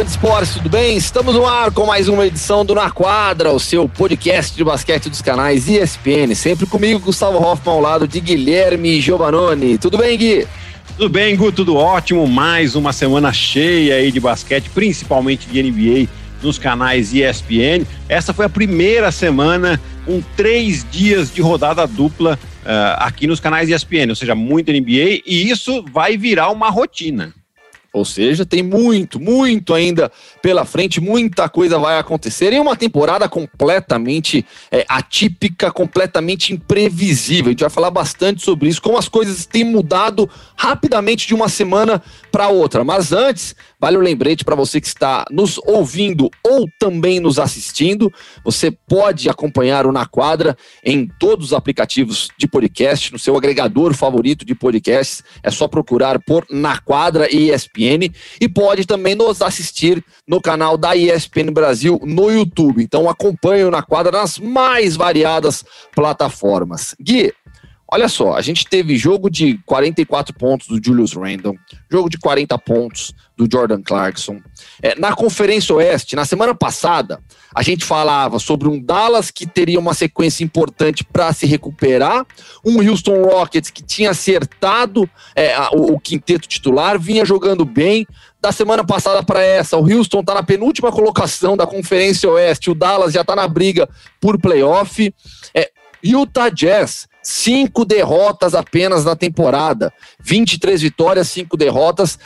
fã de esportes, tudo bem? Estamos no ar com mais uma edição do Na Quadra, o seu podcast de basquete dos canais ESPN. Sempre comigo, Gustavo Hoffman, ao lado de Guilherme Giovanoni. Tudo bem, Gui? Tudo bem, Gu, tudo ótimo. Mais uma semana cheia aí de basquete, principalmente de NBA nos canais ESPN. Essa foi a primeira semana com três dias de rodada dupla uh, aqui nos canais ESPN, ou seja, muito NBA, e isso vai virar uma rotina. Ou seja, tem muito, muito ainda pela frente, muita coisa vai acontecer em uma temporada completamente é, atípica, completamente imprevisível. A gente vai falar bastante sobre isso, como as coisas têm mudado rapidamente de uma semana para outra. Mas antes, Vale o lembrete para você que está nos ouvindo ou também nos assistindo. Você pode acompanhar o Na Quadra em todos os aplicativos de podcast, no seu agregador favorito de podcasts. É só procurar por Na Quadra ESPN e pode também nos assistir no canal da ESPN Brasil no YouTube. Então acompanhe o Na Quadra nas mais variadas plataformas. Gui, Olha só, a gente teve jogo de 44 pontos do Julius Randle, jogo de 40 pontos do Jordan Clarkson. É, na Conferência Oeste, na semana passada, a gente falava sobre um Dallas que teria uma sequência importante para se recuperar, um Houston Rockets que tinha acertado é, o, o quinteto titular, vinha jogando bem, da semana passada para essa, o Houston está na penúltima colocação da Conferência Oeste, o Dallas já está na briga por playoff. É, Utah Jazz Cinco derrotas apenas na temporada. 23 vitórias, cinco derrotas.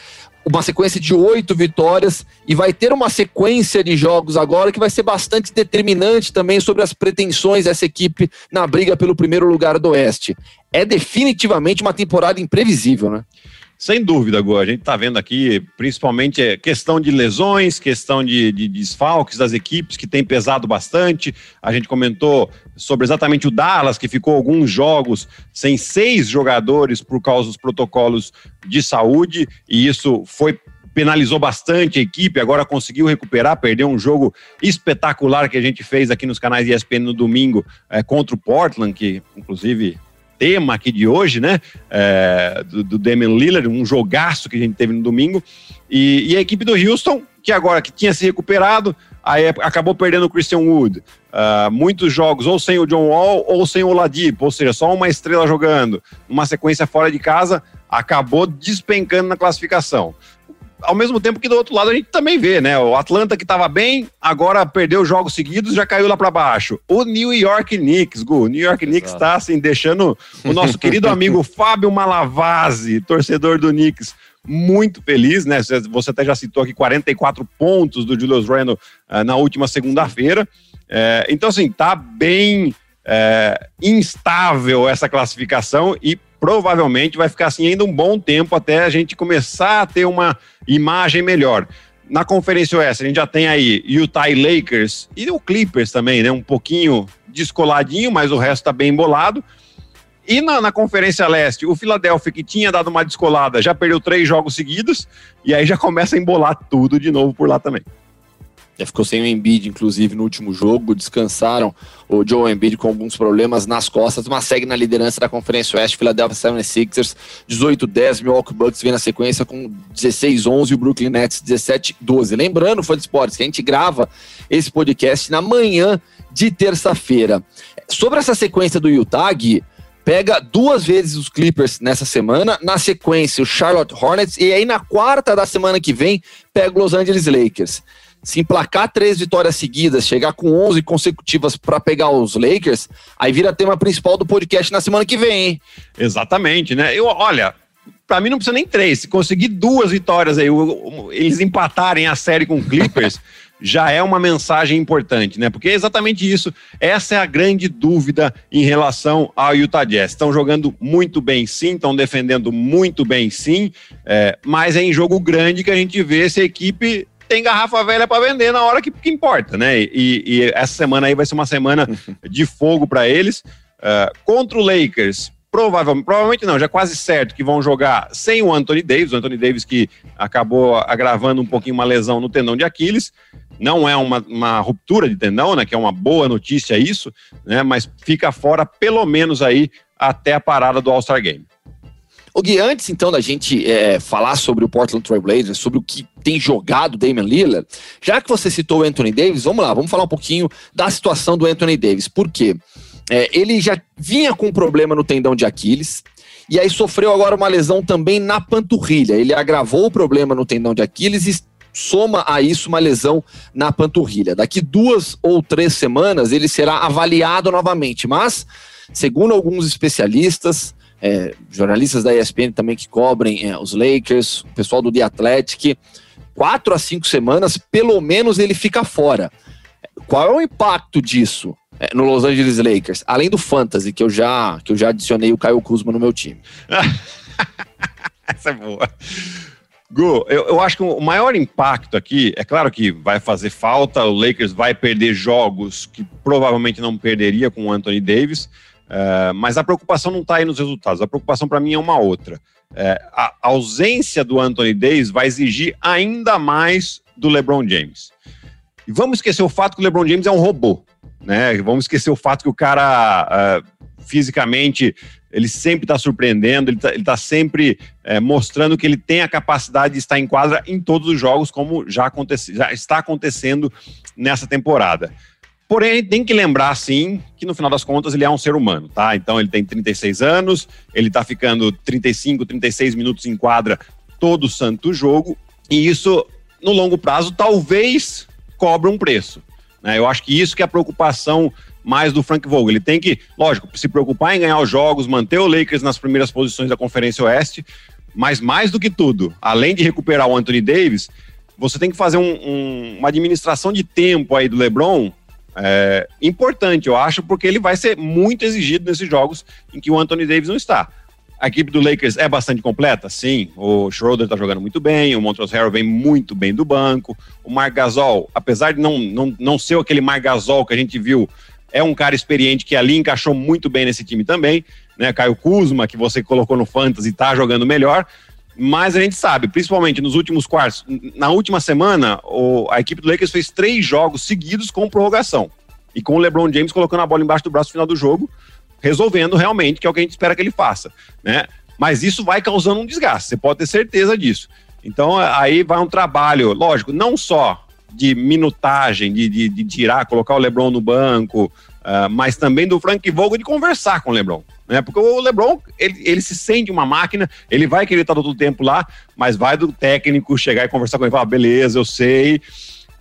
Uma sequência de oito vitórias e vai ter uma sequência de jogos agora que vai ser bastante determinante também sobre as pretensões dessa equipe na briga pelo primeiro lugar do Oeste. É definitivamente uma temporada imprevisível, né? Sem dúvida, Gô. A gente está vendo aqui, principalmente, é questão de lesões, questão de, de, desfalques das equipes, que tem pesado bastante. A gente comentou sobre exatamente o Dallas, que ficou alguns jogos sem seis jogadores por causa dos protocolos de saúde, e isso foi penalizou bastante a equipe, agora conseguiu recuperar, perdeu um jogo espetacular que a gente fez aqui nos canais ESPN no domingo é, contra o Portland, que inclusive tema aqui de hoje, né? É, do, do Damian Lillard, um jogaço que a gente teve no domingo. E, e, a equipe do Houston, que agora que tinha se recuperado, aí acabou perdendo o Christian Wood. Uh, muitos jogos ou sem o John Wall ou sem o Ladipo, ou seja, só uma estrela jogando. Uma sequência fora de casa, acabou despencando na classificação ao mesmo tempo que do outro lado a gente também vê, né? O Atlanta que estava bem, agora perdeu jogos seguidos, já caiu lá para baixo. O New York Knicks, Gu, o New York Knicks está assim deixando o nosso querido amigo Fábio Malavase, torcedor do Knicks, muito feliz, né? Você até já citou aqui 44 pontos do Julius Randle uh, na última segunda-feira. É, então, assim, tá bem é, instável essa classificação e provavelmente vai ficar assim ainda um bom tempo até a gente começar a ter uma imagem melhor. Na Conferência Oeste, a gente já tem aí Utah Lakers e o Clippers também, né? Um pouquinho descoladinho, mas o resto tá bem embolado. E na, na, Conferência Leste, o Philadelphia, que tinha dado uma descolada, já perdeu três jogos seguidos, e aí já começa a embolar tudo de novo por lá também. Já ficou sem o Embiid, inclusive, no último jogo. Descansaram o Joe Embiid com alguns problemas nas costas, mas segue na liderança da Conferência Oeste. Philadelphia 76ers, 18-10. Milwaukee Bucks vem na sequência com 16-11 e o Brooklyn Nets 17-12. Lembrando, foi de esportes, que a gente grava esse podcast na manhã de terça-feira. Sobre essa sequência do Utah, pega duas vezes os Clippers nessa semana, na sequência o Charlotte Hornets, e aí na quarta da semana que vem pega o Los Angeles Lakers se emplacar três vitórias seguidas, chegar com 11 consecutivas para pegar os Lakers, aí vira tema principal do podcast na semana que vem, hein? Exatamente, né? Eu, olha, para mim não precisa nem três. Se conseguir duas vitórias aí, eles empatarem a série com Clippers, já é uma mensagem importante, né? Porque é exatamente isso. Essa é a grande dúvida em relação ao Utah Jazz. Estão jogando muito bem, sim, estão defendendo muito bem, sim, é, mas é em jogo grande que a gente vê se a equipe tem garrafa velha para vender na hora que, que importa, né? E, e, essa semana aí vai ser uma semana de fogo para eles. Uh, contra o Lakers, provavelmente, provavelmente não, já quase certo que vão jogar sem o Anthony Davis. O Anthony Davis que acabou agravando um pouquinho uma lesão no tendão de Aquiles. Não é uma, uma ruptura de tendão, né? Que é uma boa notícia isso, né? Mas fica fora pelo menos aí até a parada do All-Star Game. O Gui, antes então da gente é, falar sobre o Portland Trail Blazers, sobre o que tem jogado Damian Lillard, já que você citou o Anthony Davis, vamos lá, vamos falar um pouquinho da situação do Anthony Davis. Por quê? É, ele já vinha com um problema no tendão de Aquiles, e aí sofreu agora uma lesão também na panturrilha. Ele agravou o problema no tendão de Aquiles e soma a isso uma lesão na panturrilha. Daqui duas ou três semanas ele será avaliado novamente, mas, segundo alguns especialistas, é, jornalistas da ESPN também que cobrem é, os Lakers, o pessoal do The Athletic, quatro a cinco semanas, pelo menos ele fica fora. Qual é o impacto disso? É, no Los Angeles Lakers, além do fantasy que eu já que eu já adicionei o Caio Kuzma no meu time. Essa é boa. Gu, eu, eu, acho que o maior impacto aqui, é claro que vai fazer falta, o Lakers vai perder jogos que provavelmente não perderia com o Anthony Davis, uh, mas a preocupação não está aí nos resultados, a preocupação para mim é uma outra. Uh, a ausência do Anthony Davis vai exigir ainda mais do LeBron James. E vamos esquecer o fato que o LeBron James é um robô né? Vamos esquecer o fato que o cara uh, fisicamente ele sempre está surpreendendo, ele está tá sempre é, mostrando que ele tem a capacidade de estar em quadra em todos os jogos, como já, acontece, já está acontecendo nessa temporada. Porém, tem que lembrar, sim, que no final das contas ele é um ser humano, tá? Então ele tem 36 anos, ele está ficando 35, 36 minutos em quadra todo santo jogo, e isso, no longo prazo, talvez cobre um preço. Né? Eu acho que isso que é a preocupação mais do Frank Vogel. Ele tem que, lógico, se preocupar em ganhar os jogos, manter o Lakers nas primeiras posições da Conferência Oeste, mas mais do que tudo, além de recuperar o Anthony Davis, você tem que fazer um, um, uma administração de tempo aí do LeBron é, importante, eu acho, porque ele vai ser muito exigido nesses jogos em que o Anthony Davis não está. A equipe do Lakers é bastante completa? Sim. O Schroeder tá jogando muito bem, o Montrezl Harrell vem muito bem do banco. O Marc Gasol, apesar de não, não, não ser aquele Marc Gasol que a gente viu, é um cara experiente que ali encaixou muito bem nesse time também. Né? Caio Kuzma, que você colocou no Fantasy, tá jogando melhor. Mas a gente sabe, principalmente nos últimos quartos, na última semana, o, a equipe do Lakers fez três jogos seguidos com prorrogação. E com o LeBron James colocando a bola embaixo do braço no final do jogo resolvendo realmente, que é o que a gente espera que ele faça, né? Mas isso vai causando um desgaste, você pode ter certeza disso. Então, aí vai um trabalho, lógico, não só de minutagem, de, de, de tirar, colocar o LeBron no banco, uh, mas também do Frank Vogel de conversar com o LeBron. Né? Porque o LeBron, ele, ele se sente uma máquina, ele vai querer estar todo o tempo lá, mas vai do técnico chegar e conversar com ele e falar: beleza, eu sei,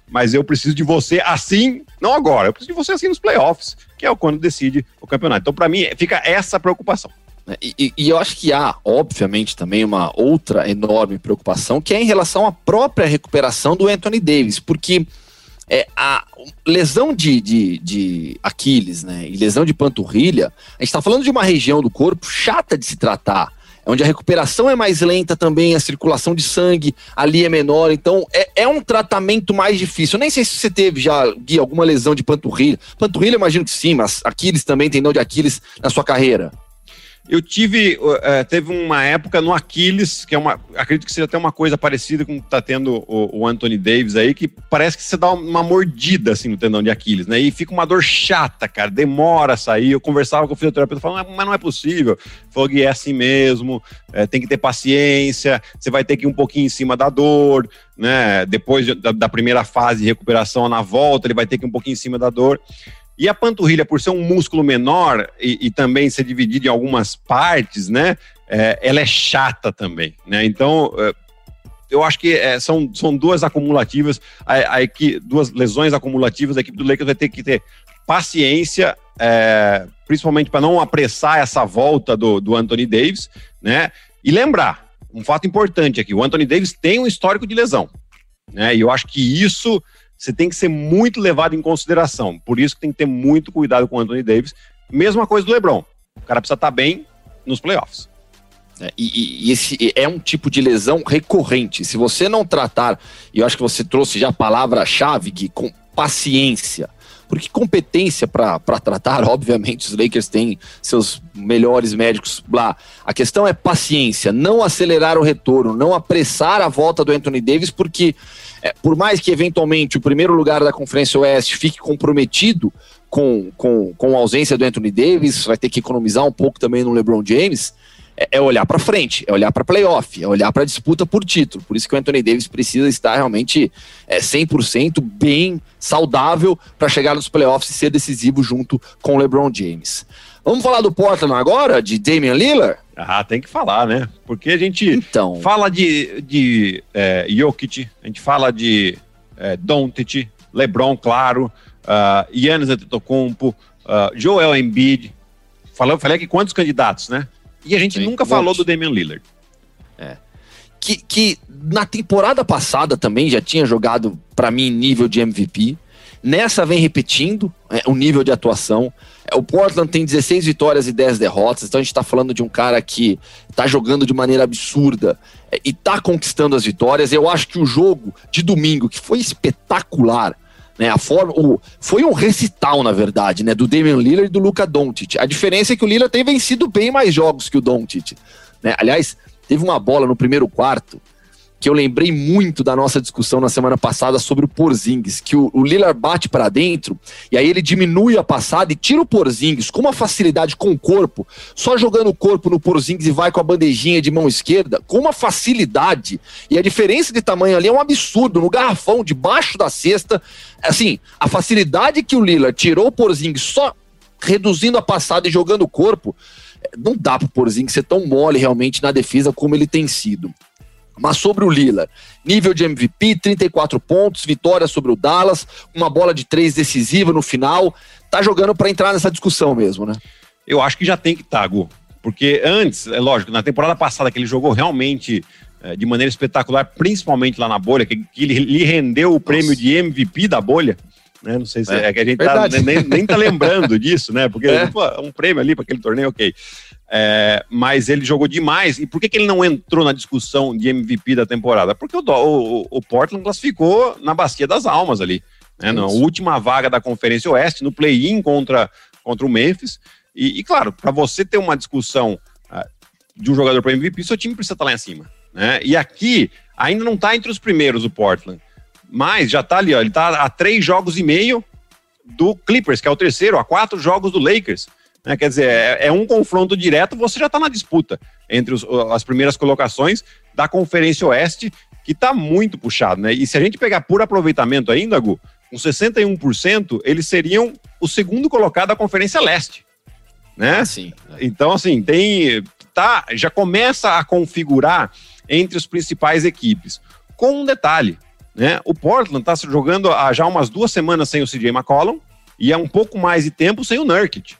mas eu preciso de você assim, não agora, eu preciso de você assim nos playoffs, que é quando decide o campeonato. Então, para mim, fica essa preocupação. É, e, e, eu acho que há, obviamente, também uma outra enorme preocupação, que é em relação à própria recuperação do Anthony Davis, porque é, a lesão de, de, de Aquiles né, e lesão de panturrilha, a gente está falando de uma região do corpo chata de se tratar onde a recuperação é mais lenta também, a circulação de sangue ali é menor, então é, é um tratamento mais difícil. Eu nem sei se você teve já, Gui, alguma lesão de panturrilha. Panturrilha, imagino que sim, mas Aquiles também, tendão de Aquiles na sua carreira. Eu tive, uh, teve uma época no Aquiles, que é uma, acredito que seja até uma coisa parecida com o que tá tendo o, o, Anthony Davis aí, que parece que você dá uma mordida assim no tendão de Aquiles, né? E fica uma dor chata, cara, demora a sair. Eu conversava com o fisioterapeuta, falando, mas não é possível. Falou é assim mesmo, é, tem que ter paciência, você vai ter que ir um pouquinho em cima da dor, né? Depois da, da primeira fase de recuperação na volta, ele vai ter que ir um pouquinho em cima da dor. E a panturrilha, por ser um músculo menor e, e também ser dividido em algumas partes, né? É, ela é chata também, né? Então, é, eu acho que é, são, são duas acumulativas, a, a duas lesões acumulativas. A equipe do Lakers vai ter que ter paciência, é, principalmente para não apressar essa volta do, do Anthony Davis, né? E lembrar, um fato importante aqui: o Anthony Davis tem um histórico de lesão, né? E eu acho que isso você tem que ser muito levado em consideração. Por isso que tem que ter muito cuidado com o Anthony Davis. Mesma coisa do LeBron. O cara precisa estar bem nos playoffs. É, e, e, esse é um tipo de lesão recorrente. Se você não tratar, e eu acho que você trouxe já a palavra-chave, Gui, com paciência. Porque competência para tratar, obviamente, os Lakers têm seus melhores médicos lá. A questão é paciência, não acelerar o retorno, não apressar a volta do Anthony Davis, porque é, por mais que eventualmente o primeiro lugar da Conferência Oeste fique comprometido, com, com, com a ausência do Anthony Davis, vai ter que economizar um pouco também no LeBron James, é, é olhar para frente, é olhar para playoff, é olhar para disputa por título. Por isso que o Anthony Davis precisa estar realmente é, 100% bem saudável para chegar nos playoffs e ser decisivo junto com o LeBron James. Vamos falar do Portland agora, de Damian Lillard? Ah, tem que falar, né? Porque a gente então, fala de, de é, Jokic, a gente fala de é, Doncic, LeBron, claro, uh, Giannis Antetokounmpo, uh, Joel Embiid. Falei, falei aqui quantos candidatos, né? E a gente Sim, nunca falou do Damian Lillard. É. Que, que na temporada passada também já tinha jogado, para mim, nível de MVP. Nessa vem repetindo é, o nível de atuação. O Portland tem 16 vitórias e 10 derrotas, então a gente está falando de um cara que está jogando de maneira absurda é, e está conquistando as vitórias. Eu acho que o jogo de domingo, que foi espetacular, né, a forma, o, foi um recital, na verdade, né, do Damian Lillard e do Luca Doncic. A diferença é que o Lillard tem vencido bem mais jogos que o Doncic. Né? Aliás, teve uma bola no primeiro quarto que eu lembrei muito da nossa discussão na semana passada sobre o Porzingis, que o, o Lillard bate para dentro e aí ele diminui a passada e tira o Porzingis com uma facilidade com o corpo, só jogando o corpo no Porzingis e vai com a bandejinha de mão esquerda, com uma facilidade. E a diferença de tamanho ali é um absurdo, no garrafão, debaixo da cesta. Assim, a facilidade que o Lillard tirou o Porzingis só reduzindo a passada e jogando o corpo, não dá pro Porzingis ser tão mole realmente na defesa como ele tem sido. Mas sobre o Lila, nível de MVP, 34 pontos, vitória sobre o Dallas, uma bola de três decisiva no final. Tá jogando para entrar nessa discussão mesmo, né? Eu acho que já tem que estar, tá, Gu. Porque antes, é lógico, na temporada passada que ele jogou realmente é, de maneira espetacular, principalmente lá na bolha, que, que ele lhe rendeu o prêmio Nossa. de MVP da bolha. Né? Não sei se é, é que a gente tá, nem, nem tá lembrando disso, né? Porque é. pô, um prêmio ali para aquele torneio, ok. É, mas ele jogou demais. E por que, que ele não entrou na discussão de MVP da temporada? Porque o, o, o Portland classificou na Bacia das Almas ali. Né, na última vaga da Conferência Oeste, no play-in contra, contra o Memphis. E, e claro, para você ter uma discussão uh, de um jogador para MVP, seu time precisa estar tá lá em cima. Né? E aqui ainda não está entre os primeiros o Portland. Mas já está ali, ó, ele está a três jogos e meio do Clippers, que é o terceiro, a quatro jogos do Lakers. Né? Quer dizer, é, é, um confronto direto, você já está na disputa entre os, as primeiras colocações da Conferência Oeste, que está muito puxado, né? E se a gente pegar por aproveitamento ainda, Gu, com 61%, eles seriam o segundo colocado da Conferência Leste. Né? Ah, sim. Então, assim, tem. Tá, já começa a configurar entre as principais equipes. Com um detalhe, né? O Portland está jogando há já umas duas semanas sem o CJ McCollum e há um pouco mais de tempo sem o Nurkic.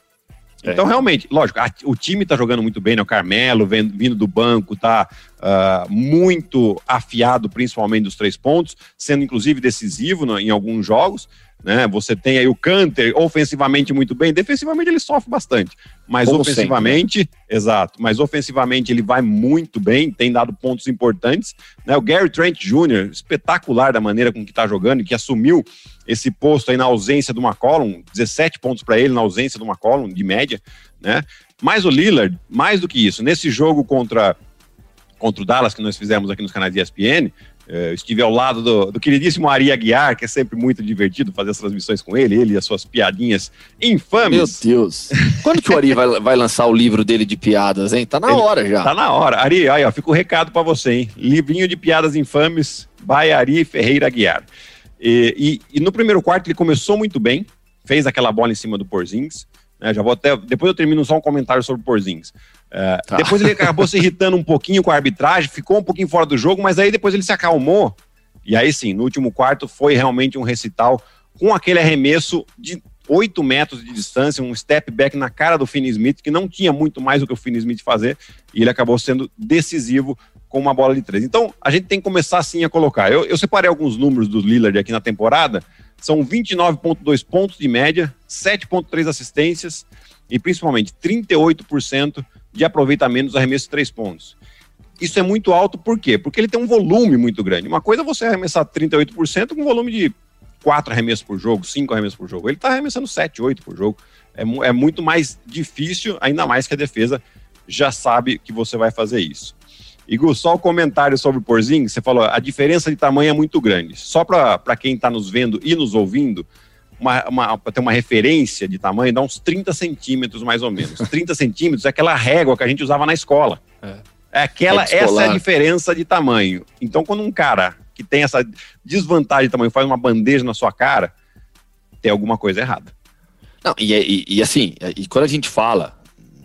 É. Então, realmente, lógico, a, o time tá jogando muito bem, né? O Carmelo vem, vindo do banco, tá uh, muito afiado, principalmente dos três pontos, sendo inclusive decisivo no, em alguns jogos. Né? Você tem aí o Canter ofensivamente muito bem, defensivamente ele sofre bastante, mas Como ofensivamente, sempre, né? exato, mas ofensivamente ele vai muito bem, tem dado pontos importantes. Né? O Gary Trent Jr., espetacular da maneira com que está jogando e que assumiu esse posto aí na ausência do McCollum, 17 pontos para ele na ausência do McCollum, de média, né? Mas o Lillard, mais do que isso, nesse jogo contra contra o Dallas que nós fizemos aqui nos canais de ESPN, é, eu estive ao lado do, do, queridíssimo Ari Aguiar, que é sempre muito divertido fazer as transmissões com ele, ele e as suas piadinhas infames. Meu Deus. Quando que o Ari vai, vai lançar o livro dele de piadas, hein? Tá na ele, hora já. Tá na hora. Ari, aí, ó, fica o um recado para você, hein? Livrinho de piadas infames, by Ari Ferreira Aguiar. E, e, e, no primeiro quarto ele começou muito bem, fez aquela bola em cima do Porzingis. Né? Já vou até. Depois eu termino só um comentário sobre o Porzingis. É, tá. Depois ele acabou se irritando um pouquinho com a arbitragem, ficou um pouquinho fora do jogo, mas aí depois ele se acalmou. E aí sim, no último quarto foi realmente um recital com aquele arremesso de 8 metros de distância, um step back na cara do Finney Smith, que não tinha muito mais o que o Finney Smith fazer, e ele acabou sendo decisivo com uma bola de três. Então, a gente tem que começar assim a colocar. Eu, eu separei alguns números do Lillard aqui na temporada, são 29,2 pontos de média, 7,3 assistências e principalmente 38% de aproveitamento dos arremessos de três pontos. Isso é muito alto, por quê? Porque ele tem um volume muito grande. Uma coisa é você arremessar 38% com um volume de quatro arremessos por jogo, cinco arremessos por jogo. Ele está arremessando 7, 8 por jogo. É, é muito mais difícil, ainda mais que a defesa já sabe que você vai fazer isso. E Gu, só o comentário sobre o Porzinho, você falou, a diferença de tamanho é muito grande. Só para quem está nos vendo e nos ouvindo, uma, uma, ter uma referência de tamanho, dá uns 30 centímetros mais ou menos. 30 centímetros é aquela régua que a gente usava na escola. É. É aquela, essa é a diferença de tamanho. Então, quando um cara que tem essa desvantagem de tamanho faz uma bandeja na sua cara, tem alguma coisa errada. Não, e, e, e assim, e quando a gente fala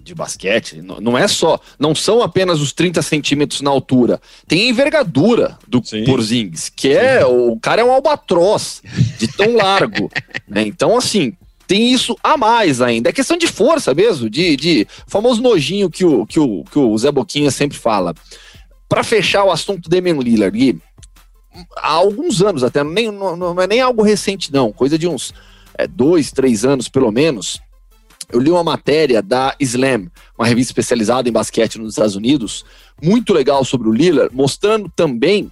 de basquete, não é só, não são apenas os 30 centímetros na altura, tem a envergadura do Sim. Porzingis, que é, Sim. o cara é um albatroz de tão largo, né? Então, assim, tem isso a mais ainda. É questão de força mesmo, de, de famoso nojinho que o, que o, que o Zé Boquinha sempre fala. Para fechar o assunto do Damian Lillard, Gui, há alguns anos até, nem, não, não, é nem algo recente não, coisa de uns é, dois, três anos pelo menos, eu li uma matéria da Slam, uma revista especializada em basquete nos Estados Unidos, muito legal sobre o Lillard, mostrando também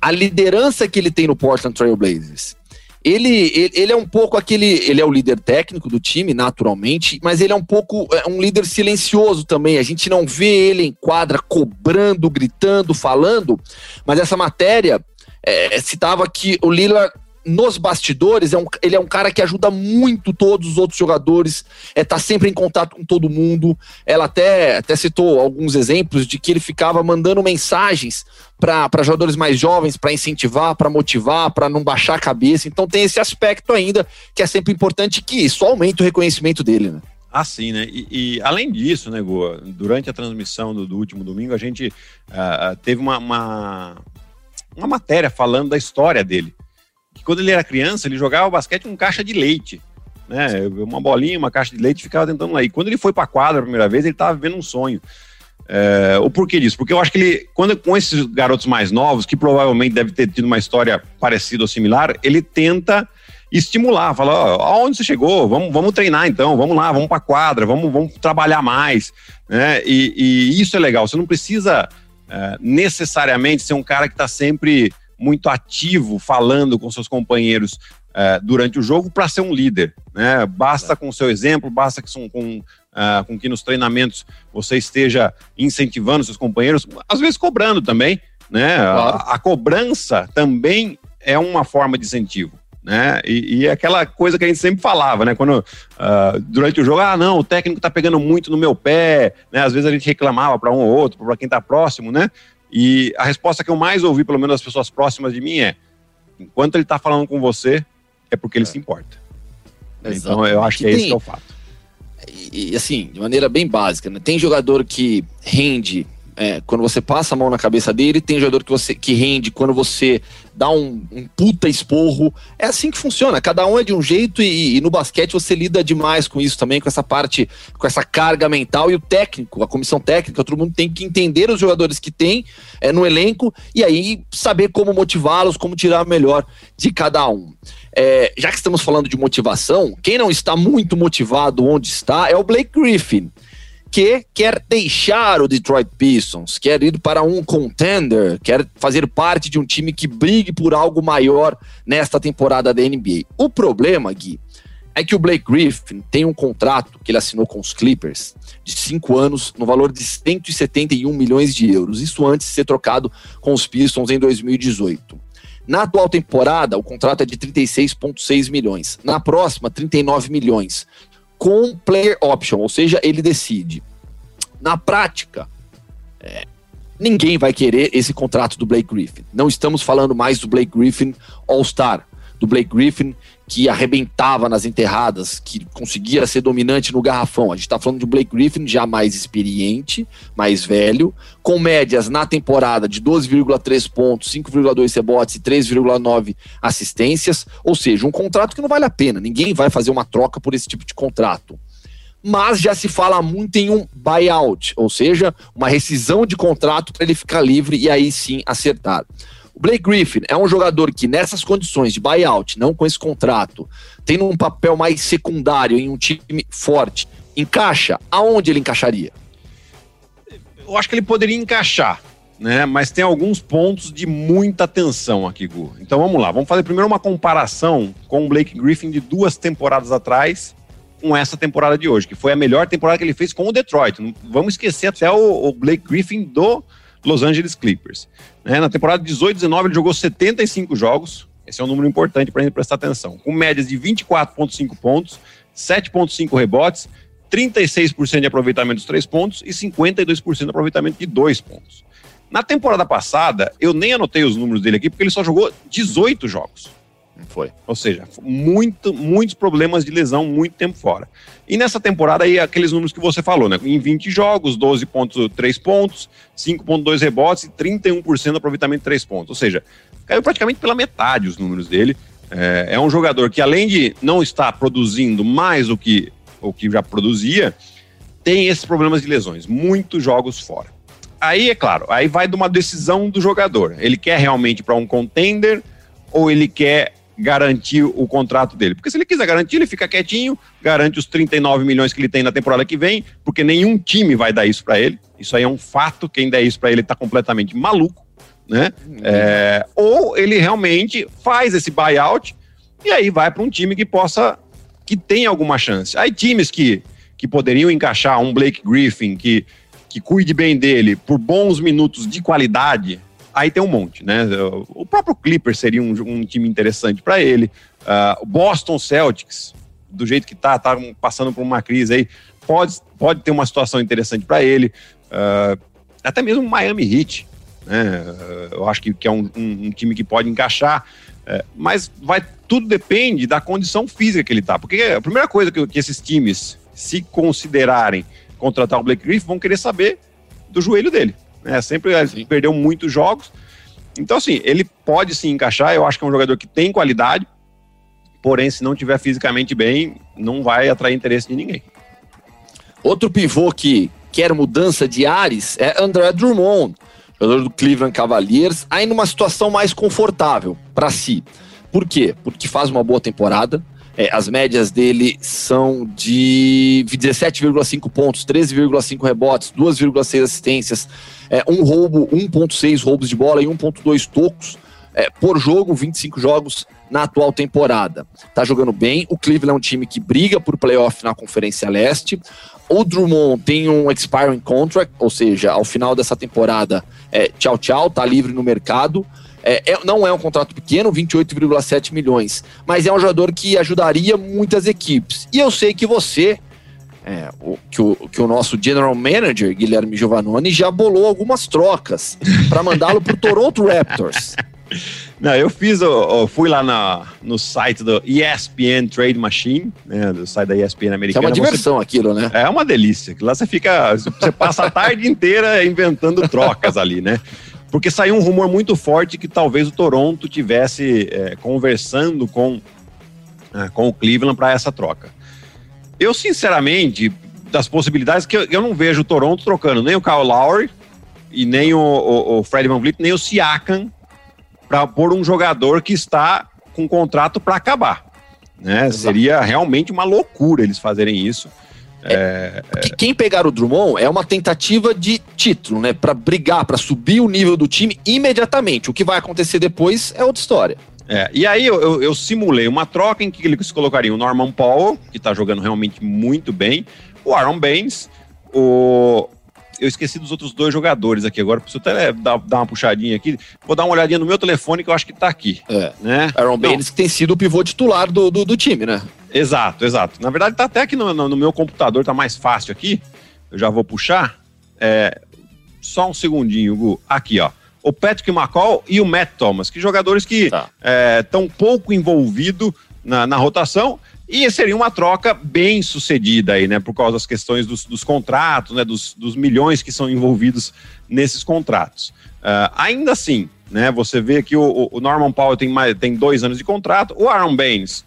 a liderança que ele tem no Portland Trail Blazers. Ele, ele, ele, é um pouco aquele. Ele é o líder técnico do time, naturalmente, mas ele é um pouco é um líder silencioso também. A gente não vê ele em quadra cobrando, gritando, falando, mas essa matéria é, citava que o Lillard nos bastidores, é um, ele é um cara que ajuda muito todos os outros jogadores, é, tá sempre em contato com todo mundo. Ela até, até citou alguns exemplos de que ele ficava mandando mensagens para jogadores mais jovens, para incentivar, para motivar, para não baixar a cabeça. Então tem esse aspecto ainda que é sempre importante que isso aumenta o reconhecimento dele, né? Ah, sim, né? E, e, além disso, né, Goa, durante a transmissão do, do último domingo, a gente uh, teve uma, uma, uma matéria falando da história dele que quando ele era criança, ele jogava basquete com caixa de leite. Né? Uma bolinha, uma caixa de leite, ficava tentando lá. E quando ele foi para a quadra a primeira vez, ele estava vivendo um sonho. É, o porquê disso? Porque eu acho que ele, quando com esses garotos mais novos, que provavelmente deve ter tido uma história parecida ou similar, ele tenta estimular, fala, ó, aonde você chegou? Vamos, vamos treinar então, vamos lá, vamos para quadra, vamos, vamos trabalhar mais, né? E, e, isso é legal. Você não precisa é, necessariamente ser um cara que está sempre muito ativo, falando com seus companheiros uh, durante o jogo para ser um líder. Né? Basta com o seu exemplo, basta que, com, com, uh, com que nos treinamentos você esteja incentivando seus companheiros, às vezes cobrando também. Né? Claro. A, a, cobrança também é uma forma de incentivo. Né? E, e, é aquela coisa que a gente sempre falava, né? Quando uh, durante o jogo, ah, não, o técnico tá pegando muito no meu pé, né? Às vezes a gente reclamava para um ou outro, para quem tá próximo, né? E a resposta que eu mais ouvi, pelo menos das pessoas próximas de mim, é: enquanto ele está falando com você, é porque ele é. se importa. Exatamente. Então eu acho que, que é tem, esse que é o fato. E, e, assim, de maneira bem básica, né? tem jogador que rende é, quando você passa a mão na cabeça dele, tem jogador que você que rende quando você dá um, um puta esporro. É assim que funciona. Cada um é de um jeito e, e, no basquete você lida demais com isso também, com essa parte, com essa carga mental e o técnico, a comissão técnica, todo mundo tem que entender os jogadores que tem é, no elenco e aí saber como motivá-los, como tirar o melhor de cada um. É, já que estamos falando de motivação, quem não está muito motivado onde está é o Blake Griffin que quer deixar o Detroit Pistons, quer ir para um contender, quer fazer parte de um time que brigue por algo maior nesta temporada da NBA. O problema, Gui, é que o Blake Griffin tem um contrato que ele assinou com os Clippers de cinco anos, no valor de 171 milhões de euros. Isso antes de ser trocado com os Pistons em 2018. Na atual temporada, o contrato é de 36,6 milhões. Na próxima, 39 milhões com player option, ou seja, ele decide. Na prática, é, ninguém vai querer esse contrato do Blake Griffin. Não estamos falando mais do Blake Griffin All-Star, do Blake Griffin que arrebentava nas enterradas, que conseguia ser dominante no garrafão. A gente está falando de Blake Griffin já mais experiente, mais velho, com médias na temporada de 12,3 pontos, 5,2 rebotes e 3,9 assistências. Ou seja, um contrato que não vale a pena. Ninguém vai fazer uma troca por esse tipo de contrato. Mas já se fala muito em um buyout, ou seja, uma rescisão de contrato para ele ficar livre e aí sim acertar. O Blake Griffin é um jogador que, nessas condições de buyout, não com esse contrato, tendo um papel mais secundário em um time forte, encaixa? Aonde ele encaixaria? Eu acho que ele poderia encaixar, né? Mas tem alguns pontos de muita atenção aqui, Gu. Então vamos lá, vamos fazer primeiro uma comparação com o Blake Griffin de duas temporadas atrás com essa temporada de hoje, que foi a melhor temporada que ele fez com o Detroit. Vamos esquecer até o, o Blake Griffin do Los Angeles Clippers. Né? Na temporada 18-19 ele jogou 75 jogos, Esse é um número importante para a gente prestar atenção. Com médias de 24,5 pontos, 7,5 rebotes, 36% de aproveitamento dos três pontos e 52% de aproveitamento de dois pontos. Na temporada passada, eu nem anotei os números dele aqui, porque ele só jogou 18 jogos. Foi. Ou seja, muito, muitos problemas de lesão, muito tempo fora. E nessa temporada aí, aqueles números que você falou, né? Em 20 jogos, 12,3 pontos, 5,2 rebotes e 31% de aproveitamento de 3 pontos. Ou seja, caiu praticamente pela metade os números dele. É, é um jogador que, além de não estar produzindo mais o que, o que já produzia, tem esses problemas de lesões, muitos jogos fora. Aí, é claro, aí vai de uma decisão do jogador. Ele quer realmente para um contender ou ele quer garantir o contrato dele. Porque se ele quiser garantir, ele fica quietinho, garante os 39 milhões que ele tem na temporada que vem, porque nenhum time vai dar isso para ele. Isso aí é um fato. Quem der isso para ele está completamente maluco, né? Uhum. É, ou ele realmente faz esse buyout e aí vai para um time que possa, que tem alguma chance. Aí times que, que poderiam encaixar um Blake Griffin que que cuide bem dele por bons minutos de qualidade, aí tem um monte, né? O próprio Clippers seria um, um time interessante para ele. Uh, o Boston Celtics, do jeito que tá, tá passando por uma crise aí, pode, pode ter uma situação interessante para ele. Uh, até mesmo Miami Heat, né? Uh, eu acho que, que é um, um, um, time que pode encaixar. Uh, mas vai tudo depende da condição física que ele tá. Porque a primeira coisa que, que esses times, se considerarem contratar o Blake Griffin, vão querer saber do joelho dele. Né? Sempre Sim. perdeu muitos jogos. Então, assim, ele pode se encaixar. Eu acho que é um jogador que tem qualidade, porém, se não tiver fisicamente bem, não vai atrair interesse de ninguém. Outro pivô que quer mudança de ares é André Drummond, jogador do Cleveland Cavaliers, aí numa situação mais confortável para si. Por quê? Porque faz uma boa temporada, é, as médias dele são de 17,5 pontos, 13,5 rebotes, 2,6 assistências, é, um roubo, 1,6 roubos de bola e 1,2 tocos é, por jogo, 25 jogos na atual temporada. Tá jogando bem. O Cleveland é um time que briga por playoff na Conferência Leste. O Drummond tem um expiring contract, ou seja, ao final dessa temporada, é, tchau, tchau, tá livre no mercado. É, é, não é um contrato pequeno, 28,7 milhões, mas é um jogador que ajudaria muitas equipes. E eu sei que você, é, o, que, o, que o nosso general manager, Guilherme Giovannoni, já bolou algumas trocas para mandá-lo para o Toronto Raptors. Não, eu fiz, eu, eu fui lá na, no site do ESPN Trade Machine, né, do site da ESPN americana. É uma diversão você, aquilo, né? É uma delícia. Lá você fica, você passa a tarde inteira inventando trocas ali, né? Porque saiu um rumor muito forte que talvez o Toronto tivesse é, conversando com, é, com o Cleveland para essa troca. Eu, sinceramente, das possibilidades, que eu, eu, não vejo o Toronto trocando nem o Kyle Lowry e nem o, o, o Fred Van Vliet, nem o Siakam para pôr um jogador que está com contrato para acabar. Né? Seria realmente uma loucura eles fazerem isso. É, é... Quem pegar o Drummond é uma tentativa de título, né? Para brigar, para subir o nível do time imediatamente. O que vai acontecer depois é outra história. É, e aí eu, eu, eu, simulei uma troca em que eles colocariam o Norman Powell, que está jogando realmente muito bem, o Aaron Baines, o. Eu esqueci dos outros dois jogadores aqui agora, preciso até dar, dar uma puxadinha aqui. Vou dar uma olhadinha no meu telefone que eu acho que está aqui. É. Né? Aaron Baines, que tem sido o pivô titular do, do, do time, né? Exato, exato. Na verdade, tá até aqui no, no, no, meu computador, tá mais fácil aqui. Eu já vou puxar. É, só um segundinho, Gu. Aqui, ó. O Patrick McCall e o Matt Thomas, que jogadores que estão tá. é, pouco envolvidos na, na, rotação. E seria uma troca bem sucedida aí, né? Por causa das questões dos, dos contratos, né? Dos, dos, milhões que são envolvidos nesses contratos. Uh, ainda assim, né? Você vê que o, o Norman Powell tem, mais, tem dois anos de contrato, o Aaron Baines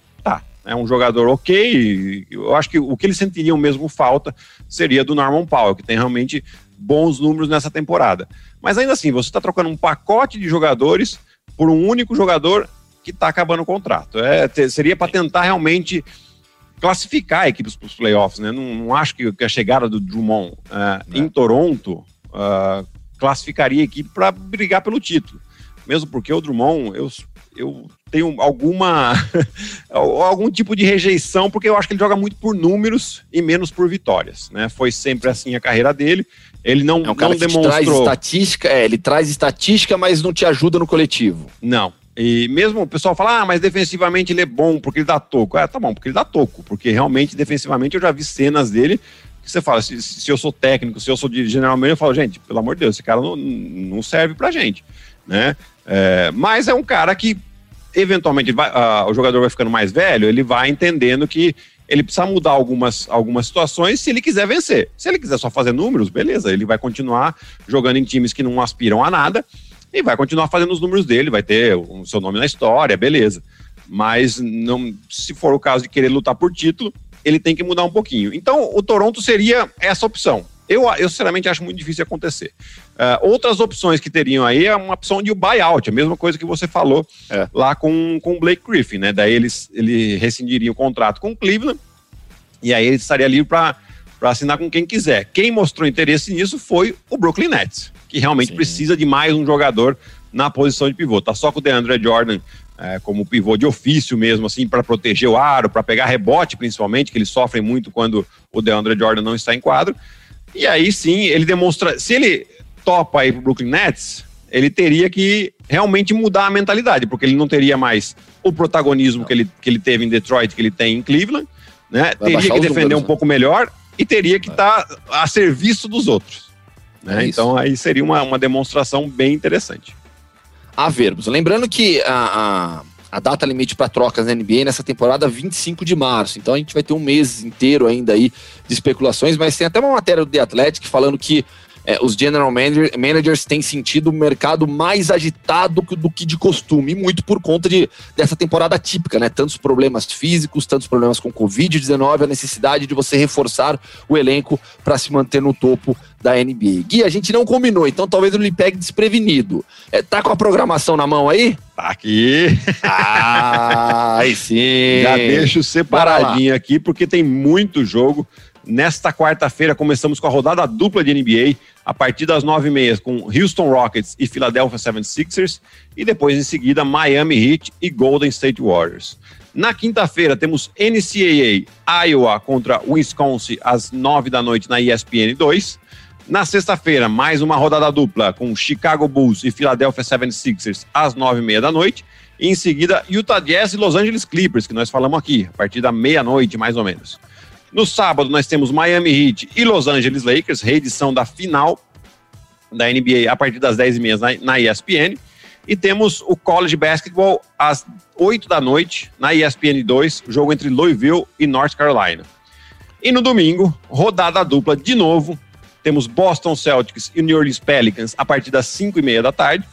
é um jogador ok. Eu acho que o que eles sentiriam mesmo falta seria do Norman Powell, que tem realmente bons números nessa temporada. Mas ainda assim, você está trocando um pacote de jogadores por um único jogador que está acabando o contrato. É, seria para tentar realmente classificar a equipe para os playoffs. Né? Não, não, acho que, a chegada do Drummond uh, em Toronto uh, classificaria a equipe para brigar pelo título. Mesmo porque o Drummond, eu eu tenho alguma algum tipo de rejeição, porque eu acho que ele joga muito por números e menos por vitórias, né? Foi sempre assim a carreira dele. Ele não, é um não demonstrou. Traz estatística, é, ele traz estatística, mas não te ajuda no coletivo. Não, E mesmo o pessoal fala, ah, mas defensivamente ele é bom porque ele dá toco. Ah, tá bom, porque ele dá toco. Porque realmente, defensivamente, eu já vi cenas dele que você fala, se, se eu sou técnico, se eu sou de general manager, eu falo, gente, pelo amor de Deus, esse cara não, não serve pra gente, né? É, mas é um cara que, eventualmente, vai, o jogador vai ficando mais velho, ele vai entendendo que ele precisa mudar algumas, algumas situações se ele quiser vencer. Se ele quiser só fazer números, beleza, ele vai continuar jogando em times que não aspiram a nada e vai continuar fazendo os números dele, vai ter o seu nome na história, beleza. Mas não, se for o caso de querer lutar por título, ele tem que mudar um pouquinho. Então, o Toronto seria essa opção. Eu, eu sinceramente acho muito difícil acontecer. Uh, outras opções que teriam aí é uma opção de buyout, a mesma coisa que você falou é. lá com, com o Blake Griffin, né? Daí eles, ele rescindiria o contrato com o Cleveland e aí ele estaria livre para assinar com quem quiser. Quem mostrou interesse nisso foi o Brooklyn Nets, que realmente Sim. precisa de mais um jogador na posição de pivô. Tá só com o DeAndre Jordan é, como pivô de ofício mesmo, assim, para proteger o aro, para pegar rebote principalmente, que eles sofrem muito quando o DeAndre Jordan não está em quadro. E aí sim, ele demonstra. Se ele topa aí pro Brooklyn Nets, ele teria que realmente mudar a mentalidade, porque ele não teria mais o protagonismo que ele, que ele teve em Detroit, que ele tem em Cleveland, né? Vai teria que defender números, um né? pouco melhor e teria que estar tá a serviço dos outros. Né? É então aí seria uma, uma demonstração bem interessante. A vermos. Lembrando que a, a, a data limite para trocas na NBA nessa temporada é 25 de março. Então a gente vai ter um mês inteiro ainda aí de especulações, mas tem até uma matéria do The Athletic falando que é, os general manager, managers têm sentido o mercado mais agitado do que de costume, muito por conta de, dessa temporada típica, né? Tantos problemas físicos, tantos problemas com Covid-19, a necessidade de você reforçar o elenco para se manter no topo da NBA. Gui, a gente não combinou, então talvez eu lhe pegue desprevenido. É, tá com a programação na mão aí? Tá aqui. Ah, aí sim. Já deixo separadinho aqui, porque tem muito jogo. Nesta quarta-feira começamos com a rodada dupla de NBA, a partir das nove e meia com Houston Rockets e Philadelphia 76ers, e depois em seguida Miami Heat e Golden State Warriors. Na quinta-feira temos NCAA Iowa contra Wisconsin às nove da noite na ESPN 2. Na sexta-feira, mais uma rodada dupla com Chicago Bulls e Philadelphia 76ers às nove e meia da noite. E em seguida, Utah Jazz e Los Angeles Clippers, que nós falamos aqui, a partir da meia-noite, mais ou menos. No sábado, nós temos Miami Heat e Los Angeles Lakers, reedição da final da NBA a partir das 10h30 na, na ESPN. E temos o College Basketball às 8 da noite na ESPN 2, jogo entre Louisville e North Carolina. E no domingo, rodada dupla de novo. Temos Boston Celtics e New Orleans Pelicans a partir das 5 e meia da tarde.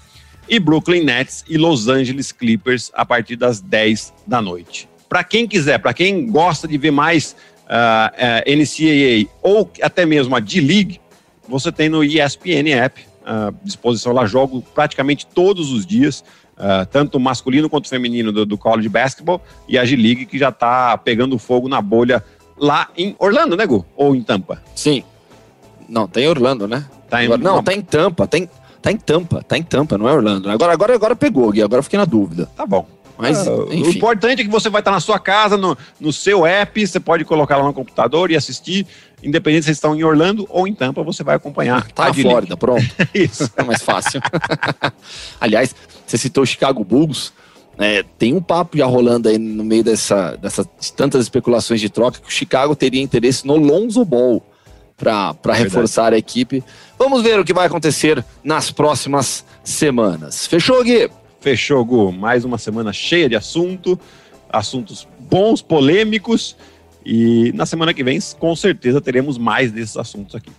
E Brooklyn Nets e Los Angeles Clippers a partir das 10 da noite. Para quem quiser, para quem gosta de ver mais uh, ah, uh, é, NCAA ou até mesmo a D-League, você tem no ESPN App, uh, disposição lá, jogo praticamente todos os dias, uh, tanto masculino quanto feminino do, do college basketball, e a G-League que já está pegando fogo na bolha lá em Orlando, né, Gu? Ou em Tampa? Sim. Não, tem Orlando, né? Tá em... Agora, não, tá em Tampa, tem, tá em Tampa, tá em Tampa, não é Orlando. Agora, agora, agora pegou, Gui, agora eu fiquei na dúvida. Tá bom. Mas, ah, o importante é que você vai estar na sua casa, no, no seu app, você pode colocar lá no computador e assistir, independente se vocês estão em Orlando ou em Tampa, você vai acompanhar. Tá a Flórida, pronto. Isso. É mais fácil. Aliás, você citou o Chicago Bulls, é, tem um papo já rolando aí no meio dessa, dessas tantas especulações de troca que o Chicago teria interesse no Lonzo Ball para é reforçar a equipe. Vamos ver o que vai acontecer nas próximas semanas. Fechou, Gui? Fechou, Gu. Mais uma semana cheia de assunto, assuntos bons, polêmicos. E na semana que vem, com certeza, teremos mais desses assuntos aqui.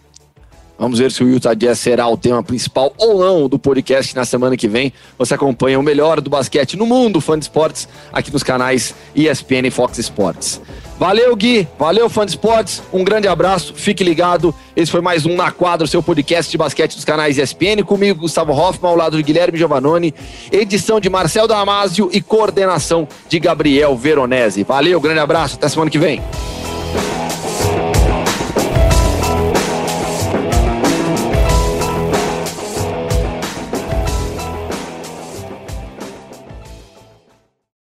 Vamos ver se o Utah Jazz será o tema principal ou não do podcast na semana que vem. Você acompanha o melhor do basquete no mundo, fã de esportes, aqui nos canais ESPN e Fox Sports. Valeu, Gui. Valeu, fã de esportes. Um grande abraço. Fique ligado. Esse foi mais um Na Quadra, seu podcast de basquete dos canais ESPN. Comigo, Gustavo Hoffman, ao lado de Guilherme Giovannone. Edição de Marcel Damasio e coordenação de Gabriel Veronese. Valeu, grande abraço. Até semana que vem.